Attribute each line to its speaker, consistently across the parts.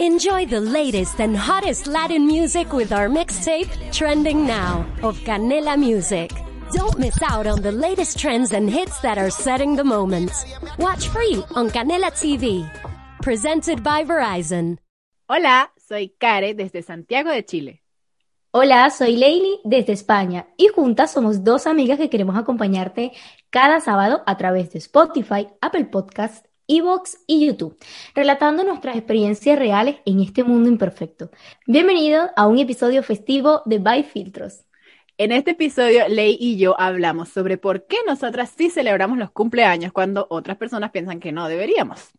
Speaker 1: Enjoy the latest and hottest Latin music with our mixtape, Trending Now, of Canela Music. Don't miss out on the latest trends and hits that are setting the moment. Watch free on Canela TV. Presented by Verizon.
Speaker 2: Hola, soy Care desde Santiago de Chile.
Speaker 3: Hola, soy Leili desde España y juntas somos dos amigas que queremos acompañarte cada sábado a través de Spotify, Apple Podcast, Evox y YouTube, relatando nuestras experiencias reales en este mundo imperfecto. Bienvenido a un episodio festivo de By Filtros.
Speaker 2: En este episodio, Ley y yo hablamos sobre por qué nosotras sí celebramos los cumpleaños cuando otras personas piensan que no deberíamos.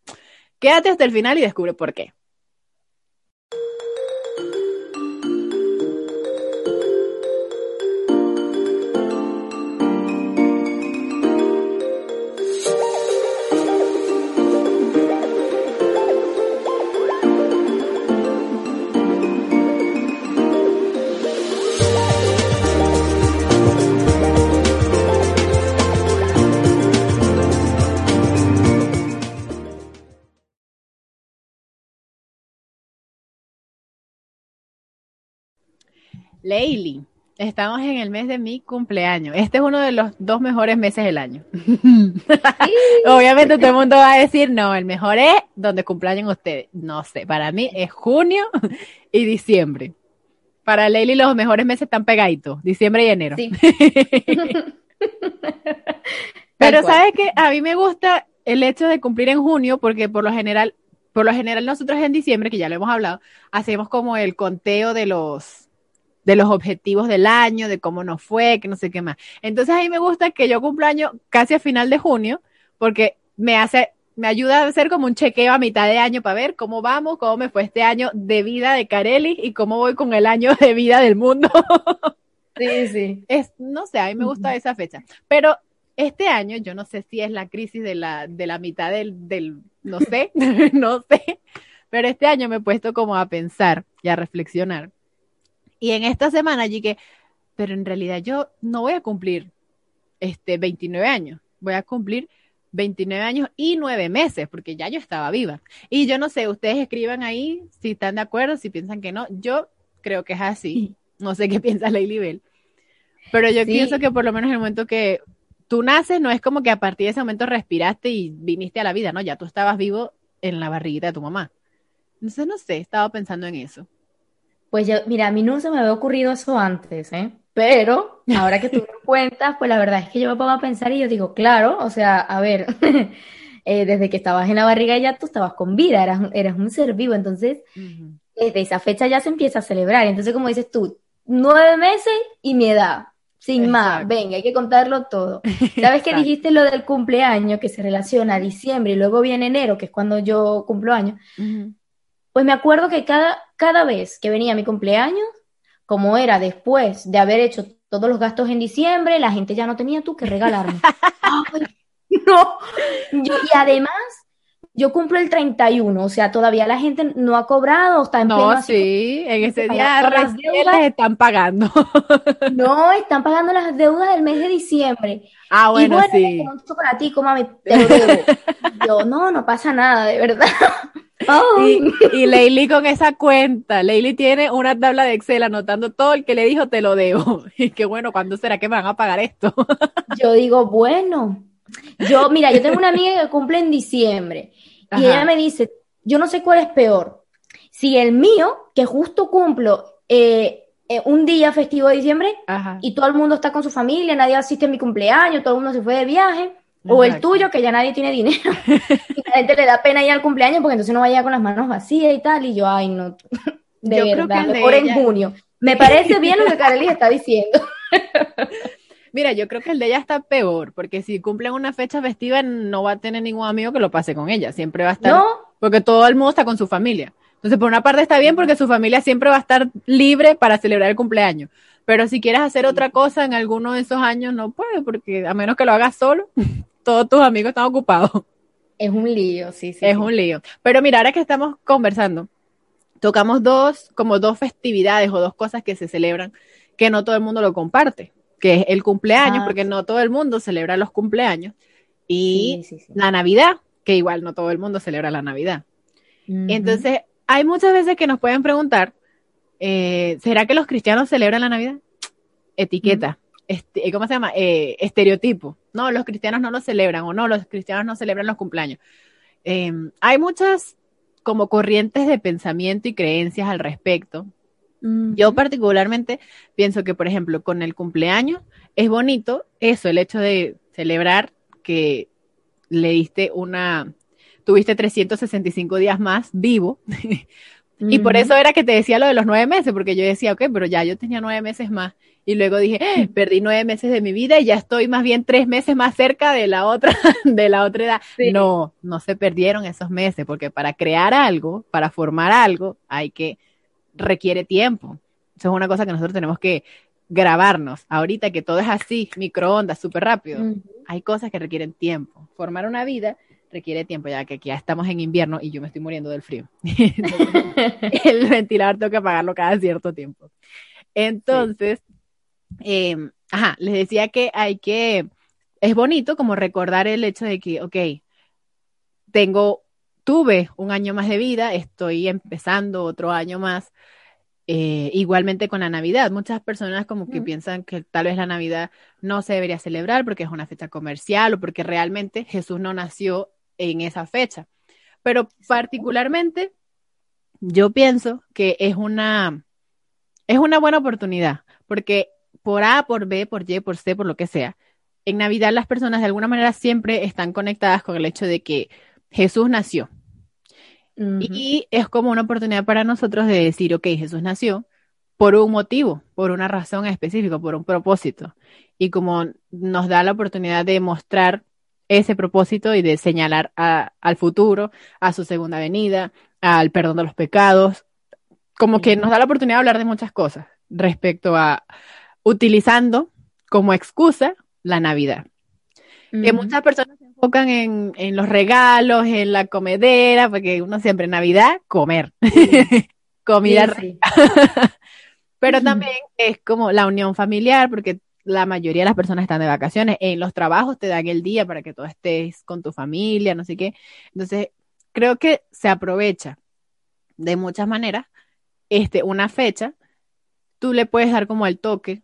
Speaker 2: Quédate hasta el final y descubre por qué. Leili, estamos en el mes de mi cumpleaños. Este es uno de los dos mejores meses del año. Obviamente todo el mundo va a decir, no, el mejor es donde cumpleaños ustedes. No sé, para mí es junio y diciembre. Para Leili los mejores meses están pegaditos, diciembre y enero. Pero sabes que a mí me gusta el hecho de cumplir en junio porque por lo general, por lo general nosotros en diciembre, que ya lo hemos hablado, hacemos como el conteo de los de los objetivos del año, de cómo nos fue, que no sé qué más. Entonces a mí me gusta que yo cumpleaños casi a final de junio, porque me hace, me ayuda a hacer como un chequeo a mitad de año para ver cómo vamos, cómo me fue este año de vida de Carelli y cómo voy con el año de vida del mundo.
Speaker 3: Sí, sí.
Speaker 2: Es, no sé, a mí me gusta esa fecha. Pero este año, yo no sé si es la crisis de la, de la mitad del, del, no sé, no sé, pero este año me he puesto como a pensar y a reflexionar y en esta semana llegué, pero en realidad yo no voy a cumplir este 29 años, voy a cumplir 29 años y 9 meses, porque ya yo estaba viva. Y yo no sé, ustedes escriban ahí si están de acuerdo, si piensan que no. Yo creo que es así. No sé qué piensa Leili Bell. Pero yo pienso que por lo menos en el momento que tú naces, no es como que a partir de ese momento respiraste y viniste a la vida, ¿no? Ya tú estabas vivo en la barriguita de tu mamá. Entonces, no sé, estaba pensando en eso.
Speaker 3: Pues yo, mira, a mí no se me había ocurrido eso antes, ¿eh? Pero ahora que tú me cuentas, pues la verdad es que yo me pongo a pensar y yo digo, claro, o sea, a ver, eh, desde que estabas en la barriga ya tú estabas con vida, eras, eras un ser vivo, entonces desde esa fecha ya se empieza a celebrar. Entonces, como dices tú, nueve meses y mi edad, sin más, venga, hay que contarlo todo. ¿Sabes que dijiste lo del cumpleaños que se relaciona a diciembre y luego viene enero, que es cuando yo cumplo años? Pues me acuerdo que cada, cada vez que venía mi cumpleaños, como era después de haber hecho todos los gastos en diciembre, la gente ya no tenía tú que regalarme. no. y además, yo cumplo el 31, o sea, todavía la gente no ha cobrado, está en
Speaker 2: No, sí, en ese día las deudas están pagando.
Speaker 3: no, están pagando las deudas del mes de diciembre.
Speaker 2: Ah, bueno, y bueno sí.
Speaker 3: Un chocolatico, mami, te lo debo. yo, no, no pasa nada, de verdad.
Speaker 2: Y, y Leili con esa cuenta, Leili tiene una tabla de Excel anotando todo el que le dijo te lo debo. Y qué bueno, ¿cuándo será que me van a pagar esto?
Speaker 3: Yo digo, bueno, yo, mira, yo tengo una amiga que cumple en diciembre y ella me dice, yo no sé cuál es peor, si el mío, que justo cumplo eh, eh, un día festivo de diciembre y todo el mundo está con su familia, nadie asiste a mi cumpleaños, todo el mundo se fue de viaje, o el tuyo, que ya nadie tiene dinero. y la gente le da pena ir al cumpleaños porque entonces no vaya con las manos vacías y tal. Y yo, ay, no. De yo verdad, mejor en junio. Me parece bien lo que Carly está diciendo.
Speaker 2: Mira, yo creo que el de ella está peor, porque si cumplen una fecha festiva no va a tener ningún amigo que lo pase con ella, siempre va a estar, ¿No? porque todo el mundo está con su familia. Entonces, por una parte está bien porque su familia siempre va a estar libre para celebrar el cumpleaños. Pero si quieres hacer otra cosa en alguno de esos años, no puede, porque a menos que lo hagas solo, todos tus amigos están ocupados.
Speaker 3: Es un lío, sí, sí.
Speaker 2: Es un lío. Pero mira, ahora que estamos conversando, tocamos dos, como dos festividades o dos cosas que se celebran que no todo el mundo lo comparte, que es el cumpleaños, ah, porque no todo el mundo celebra los cumpleaños, y la Navidad, que igual no todo el mundo celebra la Navidad. Entonces, hay muchas veces que nos pueden preguntar, eh, ¿será que los cristianos celebran la Navidad? Etiqueta. Este, ¿Cómo se llama? Eh, estereotipo. No, los cristianos no lo celebran o no, los cristianos no celebran los cumpleaños. Em, hay muchas como corrientes de pensamiento y creencias al respecto. Yo particularmente pienso que, por ejemplo, con el cumpleaños es bonito eso, el hecho de celebrar que le diste una, tuviste 365 días más vivo. y por eso era que te decía lo de los nueve meses, porque yo decía, ok, pero ya yo tenía nueve meses más. Y luego dije, eh, perdí nueve meses de mi vida y ya estoy más bien tres meses más cerca de la otra, de la otra edad. No, no se perdieron esos meses, porque para crear algo, para formar algo, hay que, requiere tiempo. Eso es una cosa que nosotros tenemos que grabarnos. Ahorita que todo es así, microondas, súper rápido, hay cosas que requieren tiempo. Formar una vida requiere tiempo, ya que aquí ya estamos en invierno y yo me estoy muriendo del frío. el ventilador tengo que apagarlo cada cierto tiempo. Entonces, em, ajá, les decía que hay que, es bonito como recordar el hecho de que, ok, tengo, tuve un año más de vida, estoy empezando otro año más, eh, igualmente con la Navidad, muchas personas como que piensan que tal vez la Navidad no se debería celebrar porque es una fecha comercial o porque realmente Jesús no nació en esa fecha. Pero particularmente yo pienso que es una, es una buena oportunidad porque por A, por B, por Y, por C, por lo que sea, en Navidad las personas de alguna manera siempre están conectadas con el hecho de que Jesús nació. Y es como una oportunidad para nosotros de decir, ok, Jesús nació por un motivo, por una razón específica, por un propósito. Y como nos da la oportunidad de mostrar ese propósito y de señalar al futuro, a su segunda venida, al perdón de los pecados, como que nos da la oportunidad de hablar de muchas cosas respecto a utilizando como excusa la Navidad. Que muchas personas enfocan en, en, los regalos, en la comedera, porque uno siempre en Navidad, comer. Comida Pero también es como la unión familiar, porque la mayoría de las personas están de vacaciones. En los trabajos te dan el día para que tú estés con tu familia, no sé qué. Entonces, creo que se aprovecha de muchas maneras este, una fecha. Tú le puedes dar como el toque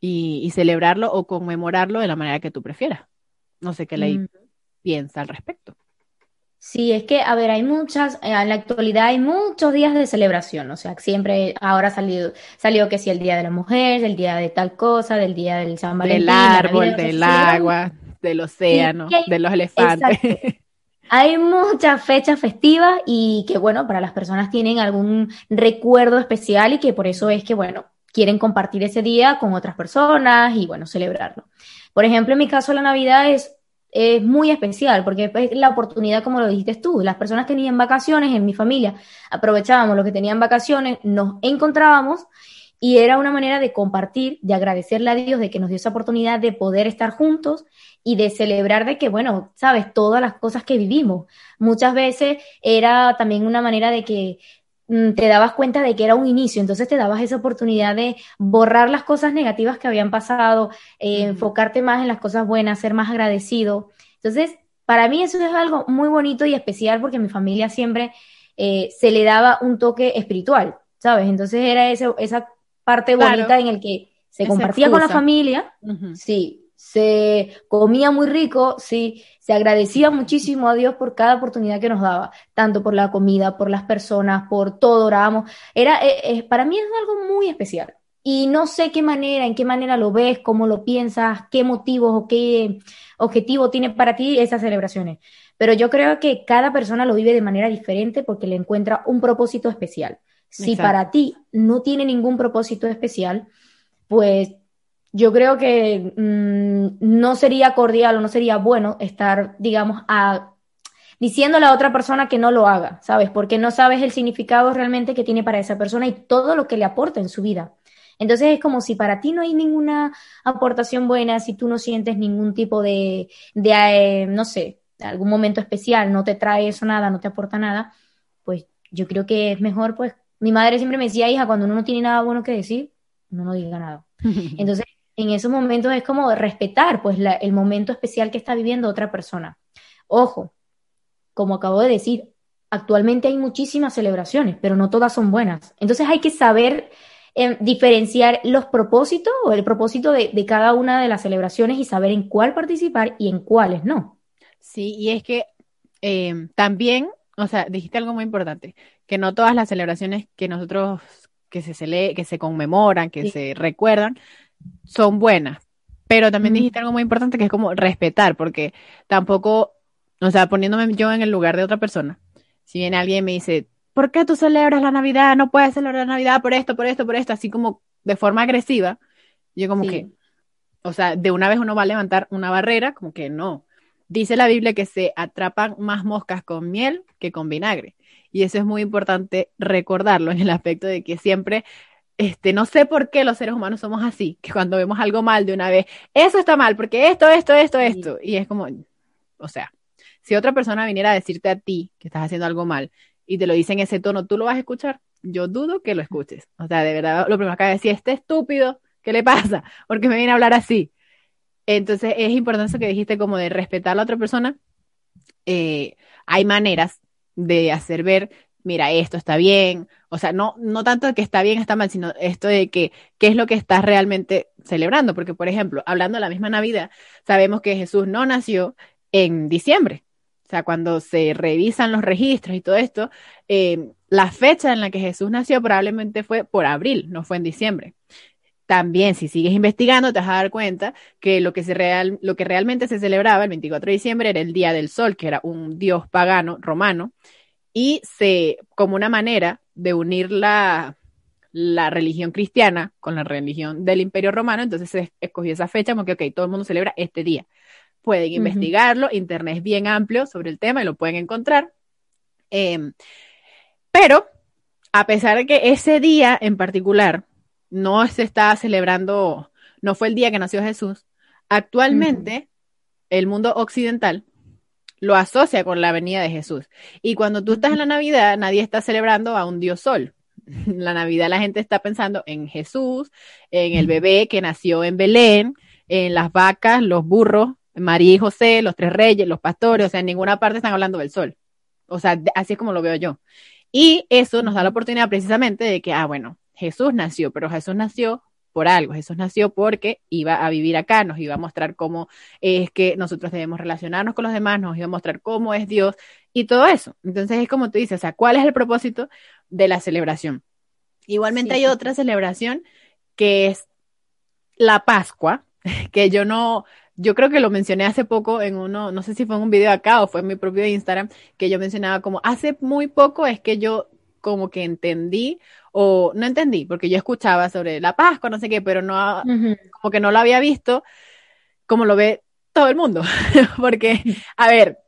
Speaker 2: y, y celebrarlo o conmemorarlo de la manera que tú prefieras. No sé qué ley piensa al respecto.
Speaker 3: Sí, es que, a ver, hay muchas, eh, en la actualidad hay muchos días de celebración, o sea, siempre ahora ha salido, salió que si el Día de la Mujer, el Día de tal cosa, del Día del San Valentín.
Speaker 2: Del árbol, del agua, del océano, de los elefantes.
Speaker 3: Hay muchas fechas festivas y que, bueno, para las personas tienen algún recuerdo especial y que por eso es que, bueno, quieren compartir ese día con otras personas y, bueno, celebrarlo. Por ejemplo, en mi caso, la Navidad es es muy especial porque es la oportunidad, como lo dijiste tú, las personas tenían vacaciones en mi familia, aprovechábamos lo que tenían vacaciones, nos encontrábamos y era una manera de compartir, de agradecerle a Dios de que nos dio esa oportunidad de poder estar juntos y de celebrar de que, bueno, sabes, todas las cosas que vivimos. Muchas veces era también una manera de que te dabas cuenta de que era un inicio, entonces te dabas esa oportunidad de borrar las cosas negativas que habían pasado, eh, enfocarte más en las cosas buenas, ser más agradecido. Entonces, para mí eso es algo muy bonito y especial porque a mi familia siempre eh, se le daba un toque espiritual, ¿sabes? Entonces era esa parte bonita en el que se compartía con la familia, sí, se comía muy rico, sí, se agradecía muchísimo a Dios por cada oportunidad que nos daba, tanto por la comida, por las personas, por todo, orábamos. Era, eh, eh, para mí es algo muy especial. Y no sé qué manera, en qué manera lo ves, cómo lo piensas, qué motivos o qué objetivo tiene para ti esas celebraciones. Pero yo creo que cada persona lo vive de manera diferente porque le encuentra un propósito especial. Si para ti no tiene ningún propósito especial, pues yo creo que mm, no sería cordial o no sería bueno estar, digamos, a, diciéndole a otra persona que no lo haga, ¿sabes? Porque no sabes el significado realmente que tiene para esa persona y todo lo que le aporta en su vida. Entonces es como si para ti no hay ninguna aportación buena, si tú no sientes ningún tipo de, de eh, no sé, algún momento especial, no te trae eso nada, no te aporta nada, pues yo creo que es mejor, pues, mi madre siempre me decía, hija, cuando uno no tiene nada bueno que decir, no no diga nada. Entonces, en esos momentos es como respetar pues el momento especial que está viviendo otra persona. Ojo, como acabo de decir, actualmente hay muchísimas celebraciones, pero no todas son buenas. Entonces hay que saber eh, diferenciar los propósitos o el propósito de, de, cada una de las celebraciones y saber en cuál participar y en cuáles no.
Speaker 2: Sí, y es que eh, también, o sea, dijiste algo muy importante, que no todas las celebraciones que nosotros, que se, cele que se conmemoran, que sí. se recuerdan, son buenas. Pero también dijiste algo muy importante que es como respetar, porque tampoco, o sea, poniéndome yo en el lugar de otra persona, si viene alguien y me dice, ¿por qué tú celebras la Navidad? No puedes celebrar la Navidad por esto, por esto, por esto, así como de forma agresiva, yo como sí. que, o sea, de una vez uno va a levantar una barrera, como que no. Dice la Biblia que se atrapan más moscas con miel que con vinagre. Y eso es muy importante recordarlo en el aspecto de que siempre este, no sé por qué los seres humanos somos así, que cuando vemos algo mal de una vez, eso está mal, porque esto, esto, esto, esto, y es como, o sea, si otra persona viniera a decirte a ti que estás haciendo algo mal y te lo dice en ese tono, ¿tú lo vas a escuchar? Yo dudo que lo escuches. O sea, de verdad, lo primero que decir, este estúpido, ¿qué le pasa? Porque me viene a hablar así. Entonces, es importante eso que dijiste como de respetar a la otra persona. Eh, hay maneras de hacer ver, mira, esto está bien, o sea, no, no tanto que está bien, está mal, sino esto de que qué es lo que estás realmente celebrando, porque por ejemplo, hablando de la misma Navidad, sabemos que Jesús no nació en diciembre, o sea, cuando se revisan los registros y todo esto, eh, la fecha en la que Jesús nació probablemente fue por abril, no fue en diciembre. También, si sigues investigando, te vas a dar cuenta que lo que, se real, lo que realmente se celebraba el 24 de diciembre era el Día del Sol, que era un dios pagano romano, y se, como una manera de unir la, la religión cristiana con la religión del Imperio Romano, entonces se escogió esa fecha como que, ok, todo el mundo celebra este día. Pueden uh -huh. investigarlo, internet es bien amplio sobre el tema y lo pueden encontrar. Eh, pero, a pesar de que ese día en particular no se está celebrando, no fue el día que nació Jesús, actualmente uh -huh. el mundo occidental lo asocia con la venida de Jesús. Y cuando tú estás en la Navidad, nadie está celebrando a un Dios sol. La Navidad la gente está pensando en Jesús, en el bebé que nació en Belén, en las vacas, los burros, María y José, los tres reyes, los pastores, o sea, en ninguna parte están hablando del sol. O sea, así es como lo veo yo. Y eso nos da la oportunidad precisamente de que, ah, bueno, Jesús nació, pero Jesús nació por algo. Jesús nació porque iba a vivir acá, nos iba a mostrar cómo es que nosotros debemos relacionarnos con los demás, nos iba a mostrar cómo es Dios y todo eso. Entonces es como tú dices, o sea, ¿cuál es el propósito de la celebración? Igualmente sí. hay otra celebración que es la Pascua, que yo no, yo creo que lo mencioné hace poco en uno, no sé si fue en un video acá o fue en mi propio Instagram, que yo mencionaba como hace muy poco es que yo como que entendí o no entendí, porque yo escuchaba sobre la Pascua, no sé qué, pero no, uh -huh. como que no lo había visto como lo ve todo el mundo. porque, a ver,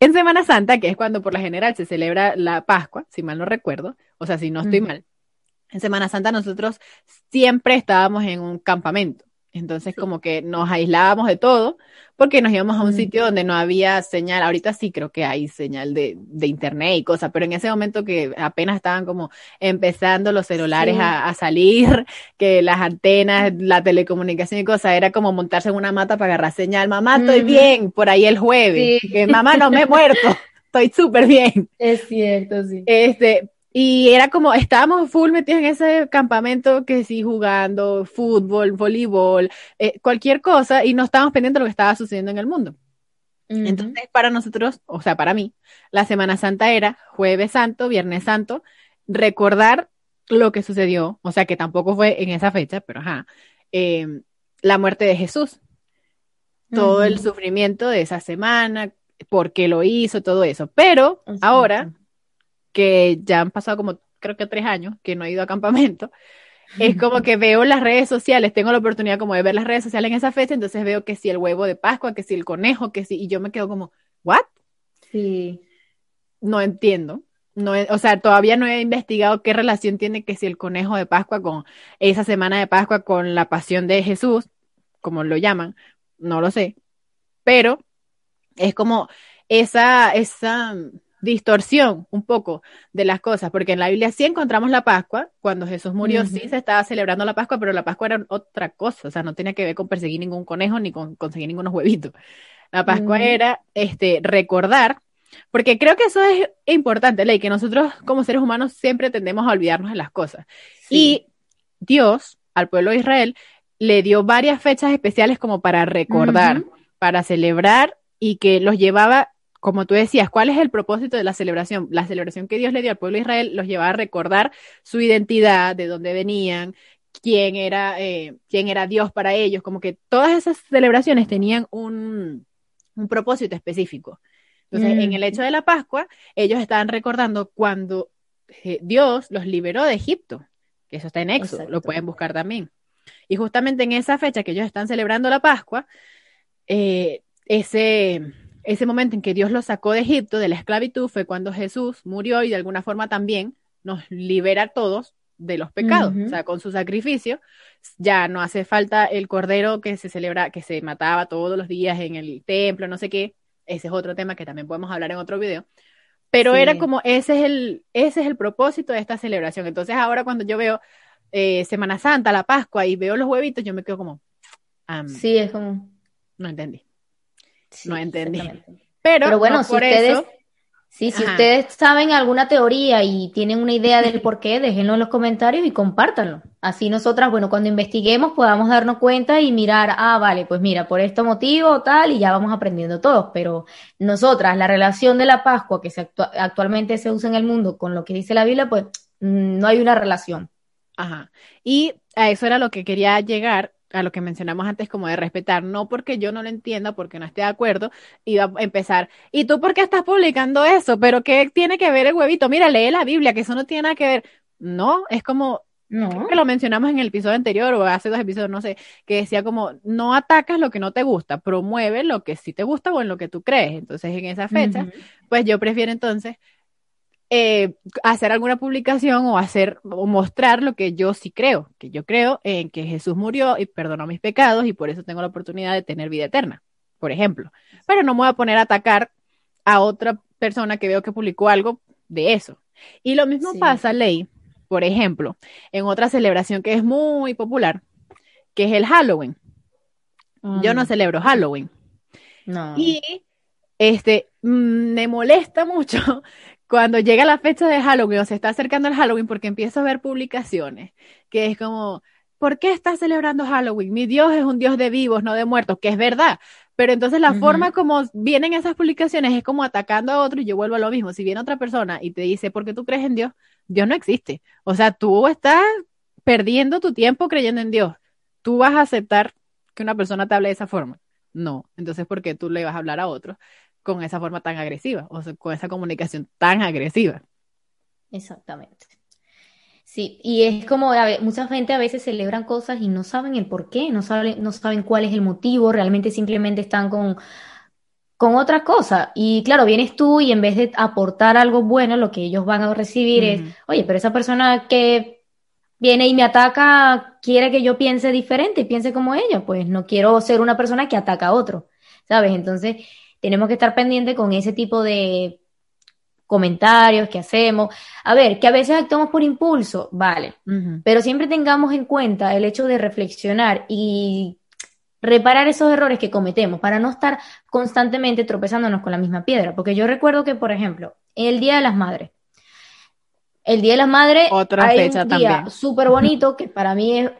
Speaker 2: en Semana Santa, que es cuando por la general se celebra la Pascua, si mal no recuerdo, o sea, si no estoy uh -huh. mal, en Semana Santa nosotros siempre estábamos en un campamento. Entonces, sí. como que nos aislábamos de todo porque nos íbamos a un mm. sitio donde no había señal. Ahorita sí creo que hay señal de, de internet y cosas, pero en ese momento que apenas estaban como empezando los celulares sí. a, a, salir, que las antenas, la telecomunicación y cosas, era como montarse en una mata para agarrar señal. Mamá, estoy mm. bien, por ahí el jueves. Sí. Que mamá, no me he muerto, estoy súper bien.
Speaker 3: Es cierto, sí.
Speaker 2: Este, y era como, estábamos full metidos en ese campamento que sí, jugando fútbol, voleibol, eh, cualquier cosa, y no estábamos pendientes de lo que estaba sucediendo en el mundo. Uh -huh. Entonces, para nosotros, o sea, para mí, la Semana Santa era jueves santo, viernes santo, recordar lo que sucedió, o sea, que tampoco fue en esa fecha, pero ajá, eh, la muerte de Jesús, todo uh -huh. el sufrimiento de esa semana, por qué lo hizo, todo eso. Pero ahora que ya han pasado como creo que tres años que no he ido a campamento, es como que veo las redes sociales, tengo la oportunidad como de ver las redes sociales en esa fecha, entonces veo que si el huevo de Pascua, que si el conejo, que si, y yo me quedo como, ¿what?
Speaker 3: Sí.
Speaker 2: No entiendo. No, o sea, todavía no he investigado qué relación tiene que si el conejo de Pascua con esa semana de Pascua con la pasión de Jesús, como lo llaman, no lo sé. Pero es como esa, esa, distorsión un poco de las cosas, porque en la Biblia sí encontramos la Pascua, cuando Jesús murió uh -huh. sí se estaba celebrando la Pascua, pero la Pascua era otra cosa, o sea, no tenía que ver con perseguir ningún conejo ni con conseguir ningunos huevitos. La Pascua uh -huh. era este recordar Porque creo que eso es importante, Ley, que nosotros como seres humanos siempre tendemos a olvidarnos de las cosas. Y Dios al pueblo de Israel le dio varias fechas especiales como para recordar, para celebrar y que los llevaba, como tú decías, ¿cuál es el propósito de la celebración? La celebración que Dios le dio al pueblo de Israel los llevaba a recordar su identidad, de dónde venían, quién era, eh, quién era Dios para ellos, como que todas esas celebraciones tenían un, un propósito específico. Entonces, en el mm. hecho de la Pascua, ellos estaban recordando cuando eh, Dios los liberó de Egipto, que eso está en Éxodo, lo pueden buscar también. Y justamente en esa fecha que ellos están celebrando la Pascua, eh, ese, ese momento en que Dios los sacó de Egipto, de la esclavitud, fue cuando Jesús murió y de alguna forma también nos libera a todos de los pecados, o sea, con su sacrificio, ya no hace falta el cordero que se celebra, que se mataba todos los días en el templo, no sé qué, ese es otro tema que también podemos hablar en otro video, pero era como, ese es, el, ese es el propósito de esta celebración, entonces ahora cuando yo veo eh, Semana Santa, la Pascua y veo los huevitos, yo me quedo como,
Speaker 3: sí, es como,
Speaker 2: no entendí, no entendí.
Speaker 3: Pero, Pero, bueno, si ustedes... Sí, si ustedes saben alguna teoría y tienen una idea del por qué, déjenlo en los comentarios y compártanlo. Así nosotras, bueno, cuando investiguemos podamos darnos cuenta y mirar, ah, vale, pues mira, por este motivo tal, y ya vamos aprendiendo todos. Pero nosotras, la relación de la Pascua que se actualmente se usa en el mundo con lo que dice la Biblia, pues mm, no hay una relación.
Speaker 2: Ajá. Y a eso era lo que quería llegar a lo que mencionamos antes como de respetar, no porque yo no lo entienda, porque no esté de acuerdo, iba a empezar, ¿y tú por qué estás publicando eso? ¿Pero qué tiene que ver el huevito? Mira, lee la Biblia, que eso no tiene nada que ver. No, es como, no. que lo mencionamos en el episodio anterior o hace dos episodios, no sé, que decía como, no atacas lo que no te gusta, promueve lo que sí te gusta o en lo que tú crees. Entonces, en esa fecha, pues yo prefiero entonces eh, hacer alguna publicación o hacer o mostrar lo que yo sí creo, que yo creo en que Jesús murió y perdonó mis pecados y por eso tengo la oportunidad de tener vida eterna, por ejemplo. Pero no me voy a poner a atacar a otra persona que veo que publicó algo de eso. Y lo mismo pasa, Ley, por ejemplo, en otra celebración que es muy popular, que es el Halloween. Yo no mm. celebro Halloween.
Speaker 3: No.
Speaker 2: Y este mm, me molesta mucho cuando llega la fecha de Halloween o se está acercando el Halloween, porque empiezo a ver publicaciones que es como, ¿por qué estás celebrando Halloween? Mi Dios es un Dios de vivos, no de muertos, que es verdad. Pero entonces la forma como vienen esas publicaciones es como atacando a otro y yo vuelvo a lo mismo. Si viene otra persona y te dice, ¿por qué tú crees en Dios? Dios no existe. O sea, tú estás perdiendo tu tiempo creyendo en Dios. ¿Tú vas a aceptar que una persona te hable de esa forma? No. Entonces, ¿por qué tú le vas a hablar a otro? Con esa forma tan agresiva, o sea, con esa comunicación tan agresiva.
Speaker 3: Exactamente. Sí, y es como, mucha gente a veces celebran cosas y no saben el por qué, no saben, no saben cuál es el motivo, realmente simplemente están con, con otra cosa. Y claro, vienes tú y en vez de aportar algo bueno, lo que ellos van a recibir es, oye, pero esa persona que viene y me ataca quiere que yo piense diferente, piense como ella, pues no quiero ser una persona que ataca a otro, ¿sabes? Entonces, tenemos que estar pendientes con ese tipo de comentarios que hacemos. A ver, que a veces actuamos por impulso, vale, pero siempre tengamos en cuenta el hecho de reflexionar y reparar esos errores que cometemos para no estar constantemente tropezándonos con la misma piedra. Porque yo recuerdo que, por ejemplo, el Día de las Madres, el Día de las Madres
Speaker 2: Otra hay fecha un día
Speaker 3: súper bonito que para mí es,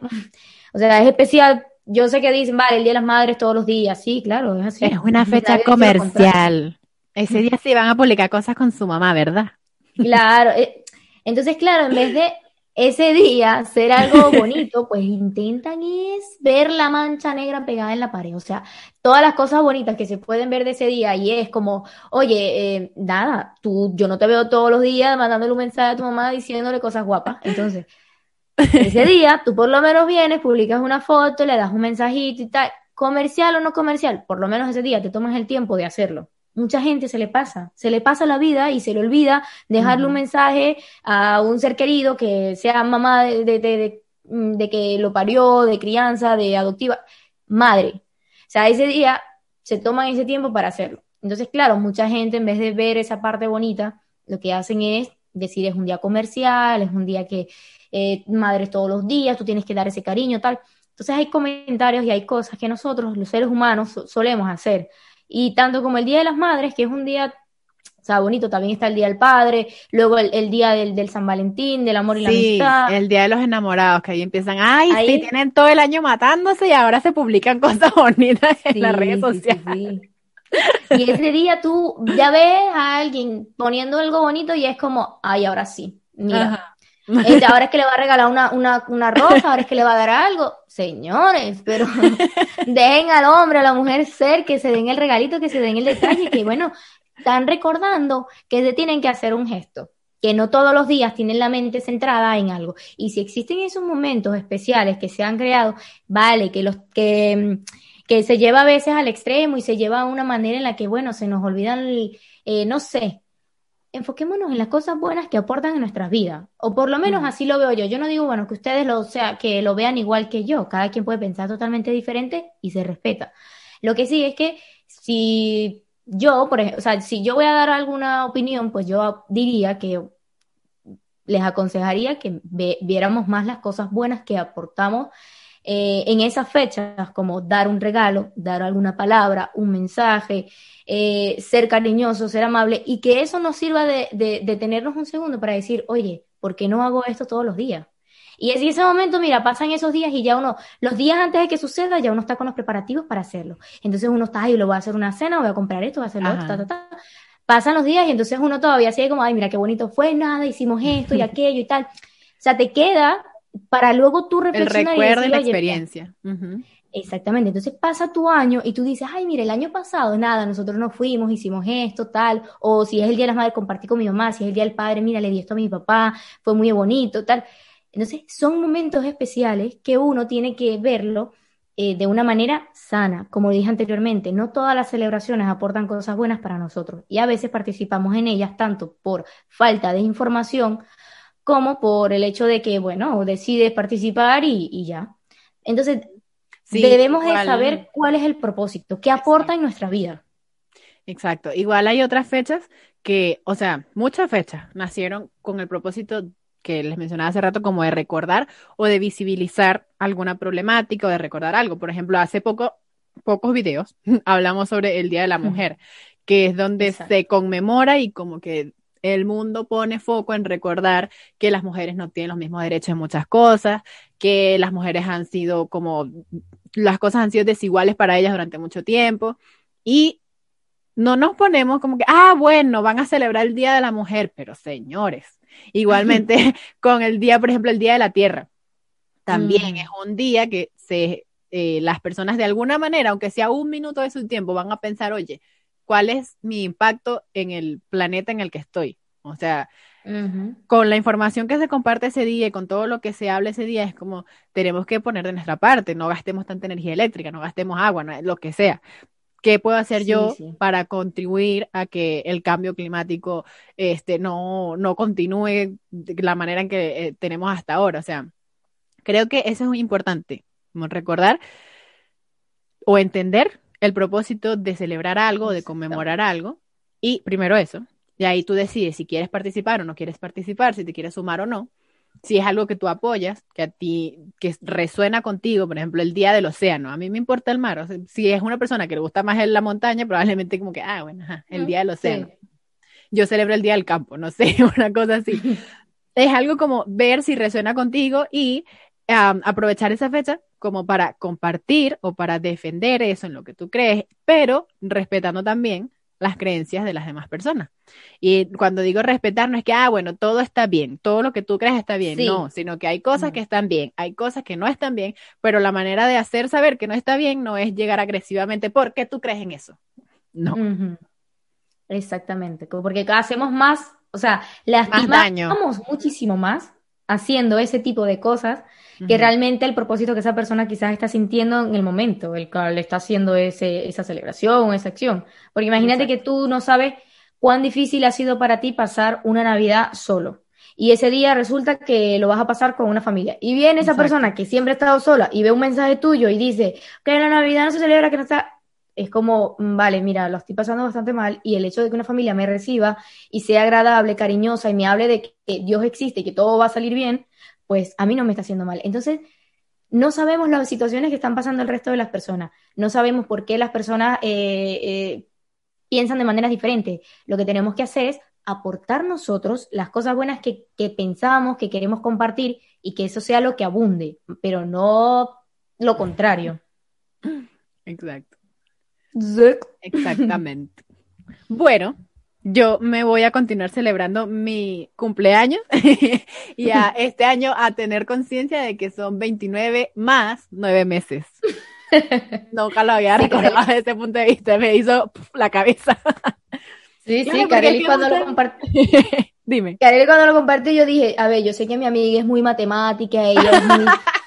Speaker 3: o sea, es especial yo sé que dicen, vale, el Día de las Madres todos los días. Sí, claro, es así.
Speaker 2: Es una fecha comercial. Ese día se van a publicar cosas con su mamá, ¿verdad?
Speaker 3: Claro. Eh, entonces, claro, en vez de ese día ser algo bonito, pues intentan es ver la mancha negra pegada en la pared. O sea, todas las cosas bonitas que se pueden ver de ese día y es como, oye, eh, nada, tú, yo no te veo todos los días mandándole un mensaje a tu mamá diciéndole cosas guapas. Entonces, ese día tú por lo menos vienes, publicas una foto, le das un mensajito y tal, comercial o no comercial, por lo menos ese día te tomas el tiempo de hacerlo. Mucha gente se le pasa, se le pasa la vida y se le olvida dejarle un mensaje a un ser querido que sea mamá de, de, de, que lo parió, de crianza, de adoptiva, madre. O sea, ese día se toman ese tiempo para hacerlo. Entonces, claro, mucha gente en vez de ver esa parte bonita, lo que hacen es decir es un día comercial, es un día que eh, madres todos los días, tú tienes que dar ese cariño, tal. Entonces hay comentarios y hay cosas que nosotros, los seres humanos, solemos hacer. Y tanto como el Día de las Madres, que es un día O sea, bonito, también está el Día del Padre, luego el, Día del, San Valentín, del amor y la amistad.
Speaker 2: el Día de los enamorados, que ahí empiezan, ay, sí, tienen todo el año matándose y ahora se publican cosas bonitas en las redes sociales.
Speaker 3: y ese día tú ya ves a alguien poniendo algo bonito y es como, ay, ahora sí, mira. Este, ahora es que le va a regalar una, una, una rosa, ahora es que le va a dar algo. Señores, pero dejen al hombre, a la mujer ser, que se den el regalito, que se den el detalle, que bueno, están recordando que se tienen que hacer un gesto, que no todos los días tienen la mente centrada en algo. Y si existen esos momentos especiales que se han creado, vale, que los que, que se lleva a veces al extremo y se lleva a una manera en la que, bueno, se nos olvidan, eh, no sé, enfoquémonos en las cosas buenas que aportan en nuestras vidas. O por lo menos así lo veo yo. Yo no digo, bueno, que ustedes lo, sea, que lo vean igual que yo. Cada quien puede pensar totalmente diferente y se respeta. Lo que sí es que si yo, por ejemplo, o sea, si yo voy a dar alguna opinión, pues yo diría que les aconsejaría que viéramos más las cosas buenas que aportamos eh, en esas fechas, como dar un regalo, dar alguna palabra, un mensaje, eh, ser cariñoso, ser amable, y que eso nos sirva de, de, de, tenernos un segundo para decir, oye, ¿por qué no hago esto todos los días? Y en ese momento, mira, pasan esos días y ya uno, los días antes de que suceda, ya uno está con los preparativos para hacerlo. Entonces uno está ahí, lo voy a hacer una cena, voy a comprar esto, voy a hacerlo esto, ta, ta, ta. Pasan los días y entonces uno todavía sigue como, ay, mira qué bonito fue, nada, hicimos esto y aquello y tal. O sea, te queda para luego tú reflexionar.
Speaker 2: El recuerdo y, la experiencia.
Speaker 3: Exactamente, entonces pasa tu año y tú dices, ay, mire, el año pasado, nada, nosotros nos fuimos, hicimos esto, tal, o si es el Día de las Madres, compartí con mi mamá, si es el Día del Padre, mira, le di esto a mi papá, fue muy bonito, tal. Entonces, son momentos especiales que uno tiene que verlo eh, de una manera sana. Como dije anteriormente, no todas las celebraciones aportan cosas buenas para nosotros y a veces participamos en ellas tanto por falta de información como por el hecho de que, bueno, decides participar y, ya. Entonces, debemos de saber cuál es el propósito, qué aporta en nuestra vida.
Speaker 2: Exacto. Igual hay otras fechas que, o sea, muchas fechas nacieron con el propósito que les mencionaba hace rato, como de recordar o de visibilizar alguna problemática o de recordar algo. Por ejemplo, hace poco, pocos videos hablamos sobre el Día de la Mujer, que es donde se conmemora y como que el mundo pone foco en recordar que las mujeres no tienen los mismos derechos en muchas cosas, que las mujeres han sido como, las cosas han sido desiguales para ellas durante mucho tiempo. Y no nos ponemos como que, ah, bueno, van a celebrar el Día de la Mujer, pero señores, igualmente con el día, por ejemplo, el Día de la Tierra, también mm. es un día que se, eh, las personas de alguna manera, aunque sea un minuto de su tiempo, van a pensar, oye, cuál es mi impacto en el planeta en el que estoy. O sea, con la información que se comparte ese día y con todo lo que se habla ese día, es como tenemos que poner de nuestra parte, no gastemos tanta energía eléctrica, no gastemos agua, lo que sea. ¿Qué puedo hacer yo para contribuir a que el cambio climático este, no, no continúe de la manera en que eh, tenemos hasta ahora? O sea, creo que eso es muy importante, recordar o entender el propósito de celebrar algo, de conmemorar algo. Y primero eso, y ahí tú decides si quieres participar o no quieres participar, si te quieres sumar o no. Si es algo que tú apoyas, que a ti, que resuena contigo, por ejemplo, el día del océano. A mí me importa el mar. O sea, si es una persona que le gusta más la montaña, probablemente como que, ah, bueno, el día del océano. Yo celebro el día del campo, no sé, una cosa así. es algo como ver si resuena contigo y aprovechar esa fecha como para compartir o para defender eso en lo que tú crees, pero respetando también las creencias de las demás personas. Y cuando digo respetar, no es que, ah, bueno, todo está bien, todo lo que tú crees está bien, no, sino que hay cosas que están bien, hay cosas que no están bien, pero la manera de hacer saber que no está bien no es llegar agresivamente porque tú crees en eso. No.
Speaker 3: Exactamente, porque hacemos más, o sea, lastimamos muchísimo más haciendo ese tipo de cosas que realmente el propósito que esa persona quizás está sintiendo en el momento, el cual le está haciendo ese, esa celebración, esa acción. Porque imagínate que tú no sabes cuán difícil ha sido para ti pasar una Navidad solo. Y ese día resulta que lo vas a pasar con una familia. Y viene esa persona que siempre ha estado sola y ve un mensaje tuyo y dice que la Navidad no se celebra, que no está es como, mm, vale, mira, lo estoy pasando bastante mal y el hecho de que una familia me reciba y sea agradable, cariñosa y me hable de que Dios existe y que todo va a salir bien, pues a mí no me está haciendo mal. Entonces, no sabemos las situaciones que están pasando el resto de las personas, no sabemos por qué las personas eh, eh, piensan de maneras diferentes. Lo que tenemos que hacer es aportar nosotros las cosas buenas que, que pensamos, que queremos compartir y que eso sea lo que abunde, pero no lo contrario.
Speaker 2: Exacto. Exactamente. Bueno, yo me voy a continuar celebrando mi cumpleaños y a este año a tener conciencia de que son 29 más 9 meses. Nunca lo había recordado desde ese punto de vista, me hizo la cabeza.
Speaker 3: Sí, sí, Kareli cuando lo compartió.
Speaker 2: Dime.
Speaker 3: Kareli cuando lo compartió yo dije, a ver, yo sé que mi amiga es muy matemática, ella es muy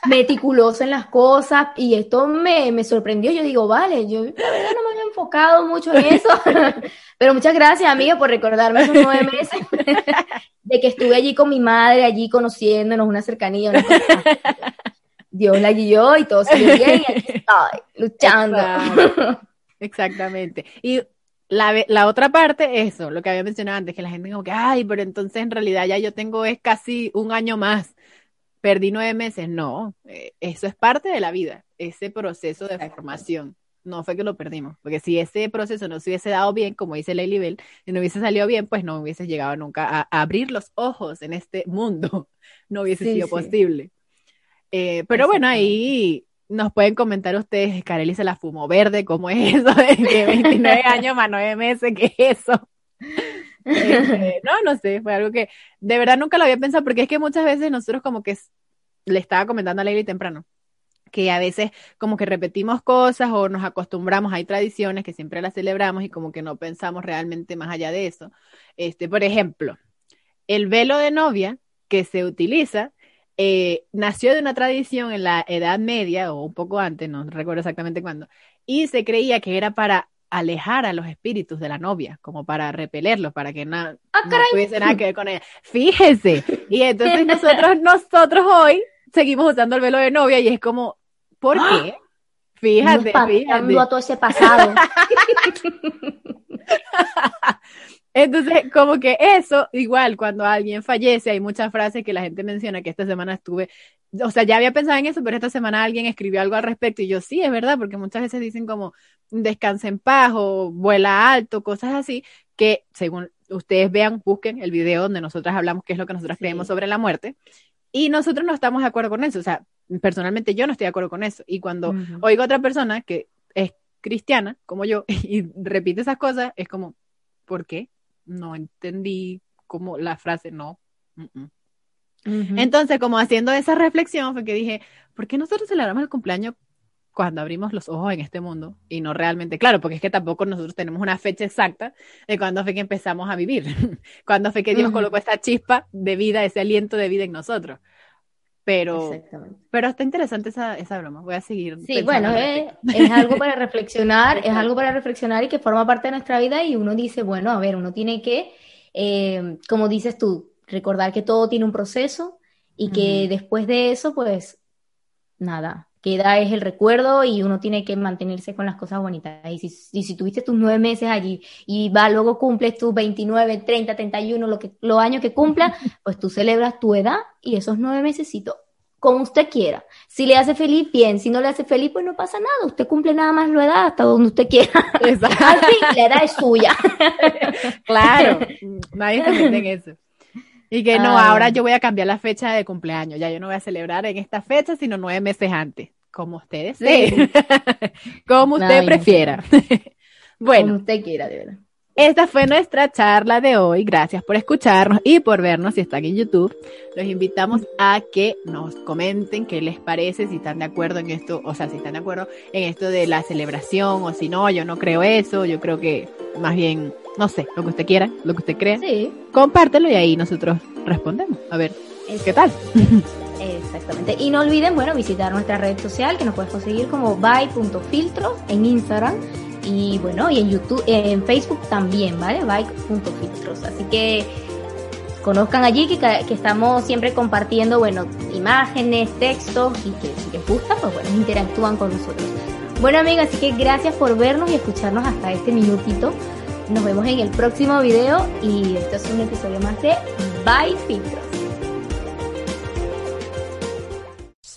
Speaker 3: meticulosa en las cosas y esto me, me sorprendió. Yo digo, vale, yo la verdad no me había enfocado mucho en eso, pero muchas gracias, amiga, por recordarme esos nueve meses de que estuve allí con mi madre, allí conociéndonos, una cercanía. Dios la guió y todo salió bien y aquí estoy, luchando.
Speaker 2: Exactamente. Y la, la, otra parte, eso, lo que había mencionado antes, que la gente como que, ay, pero entonces en realidad ya yo tengo es casi un año más, perdí nueve meses. No, eh, eso es parte de la vida, ese proceso de formación. No fue que lo perdimos, porque si ese proceso no se hubiese dado bien, como dice Lady Bell, y no hubiese salido bien, pues no hubiese llegado nunca a, abrir los ojos en este mundo, no hubiese sido posible. Eh, pero bueno, ahí nos pueden comentar ustedes, Kareli se la fumó verde, ¿cómo es eso de 29 años más 9 meses? ¿Qué es eso? Este, no, no sé, fue algo que de verdad nunca lo había pensado porque es que muchas veces nosotros como que le estaba comentando a Leila temprano que a veces como que repetimos cosas o nos acostumbramos, hay tradiciones que siempre las celebramos y como que no pensamos realmente más allá de eso. Este, por ejemplo, el velo de novia que se utiliza eh, nació de una tradición en la Edad Media o un poco antes, no recuerdo exactamente cuándo, y se creía que era para alejar a los espíritus de la novia, como para repelerlos, para que ah, no tuviese nada que ver con ella. Fíjese. Y entonces nosotros, nosotros hoy seguimos usando el velo de novia y es como, ¿por ¡Ah! qué? Fíjate, fíjate.
Speaker 3: a todo ese pasado.
Speaker 2: Entonces, como que eso, igual, cuando alguien fallece, hay muchas frases que la gente menciona que esta semana estuve, o sea, ya había pensado en eso, pero esta semana alguien escribió algo al respecto y yo sí, es verdad, porque muchas veces dicen como descansa en paz o vuela alto, cosas así, que según ustedes vean, busquen el video donde nosotras hablamos qué es lo que nosotros creemos sobre la muerte. Y nosotros no estamos de acuerdo con eso, o sea, personalmente yo no estoy de acuerdo con eso. Y cuando oigo a otra persona que es cristiana, como yo, y repite esas cosas, es como, ¿por qué? No entendí como la frase no. Entonces, como haciendo esa reflexión, fue que dije, ¿por qué nosotros celebramos el cumpleaños cuando abrimos los ojos en este mundo y no realmente, claro, porque es que tampoco nosotros tenemos una fecha exacta de cuándo fue que empezamos a vivir, cuándo fue que Dios colocó esta chispa de vida, ese aliento de vida en nosotros. Pero, pero está interesante esa, esa broma. Voy a seguir.
Speaker 3: Sí, bueno, es, es, algo para reflexionar, es algo para reflexionar y que forma parte de nuestra vida y uno dice, bueno, a ver, uno tiene que, eh, como dices tú, recordar que todo tiene un proceso y que después de eso, pues, nada, queda es el recuerdo y uno tiene que mantenerse con las cosas bonitas. Y si, y si tuviste tus nueve meses allí y va, luego cumples tus 29, 30, 31, lo que, los años que cumpla, pues tú celebras tu edad y esos nueve meses como usted quiera. Si le hace feliz, bien. Si no le hace feliz, pues no pasa nada. Usted cumple nada más la edad hasta donde usted quiera. Exacto. la edad es suya.
Speaker 2: claro. Nadie se mete en eso. Y que no, ahora yo voy a cambiar la fecha de cumpleaños. Ya yo no voy a celebrar en esta fecha, sino nueve meses antes. Como usted desee. como usted prefiera. bueno.
Speaker 3: Como usted quiera, de verdad.
Speaker 2: Esta fue nuestra charla de hoy. Gracias por escucharnos y por vernos si están en YouTube. Los invitamos a que nos comenten qué les parece, si están de acuerdo en esto, o sea, si están de acuerdo en esto de la celebración o si no, yo no creo eso. Yo creo que más bien, no sé, lo que usted quiera, lo que usted crea.
Speaker 3: Sí.
Speaker 2: Compártelo y ahí nosotros respondemos. A ver, ¿qué tal?
Speaker 3: Exactamente. Y no olviden, bueno, visitar nuestra red social que nos puedes conseguir como by.filtro en Instagram y bueno, y en YouTube, en Facebook también, ¿vale? Bike.filtros. Así que conozcan allí que, que, estamos siempre compartiendo, bueno, imágenes, textos y que si les gusta, pues bueno, interactúan con nosotros. Bueno, amigas, así que gracias por vernos y escucharnos hasta este minutito. Nos vemos en el próximo video y esto es un episodio más de Bye Filtros.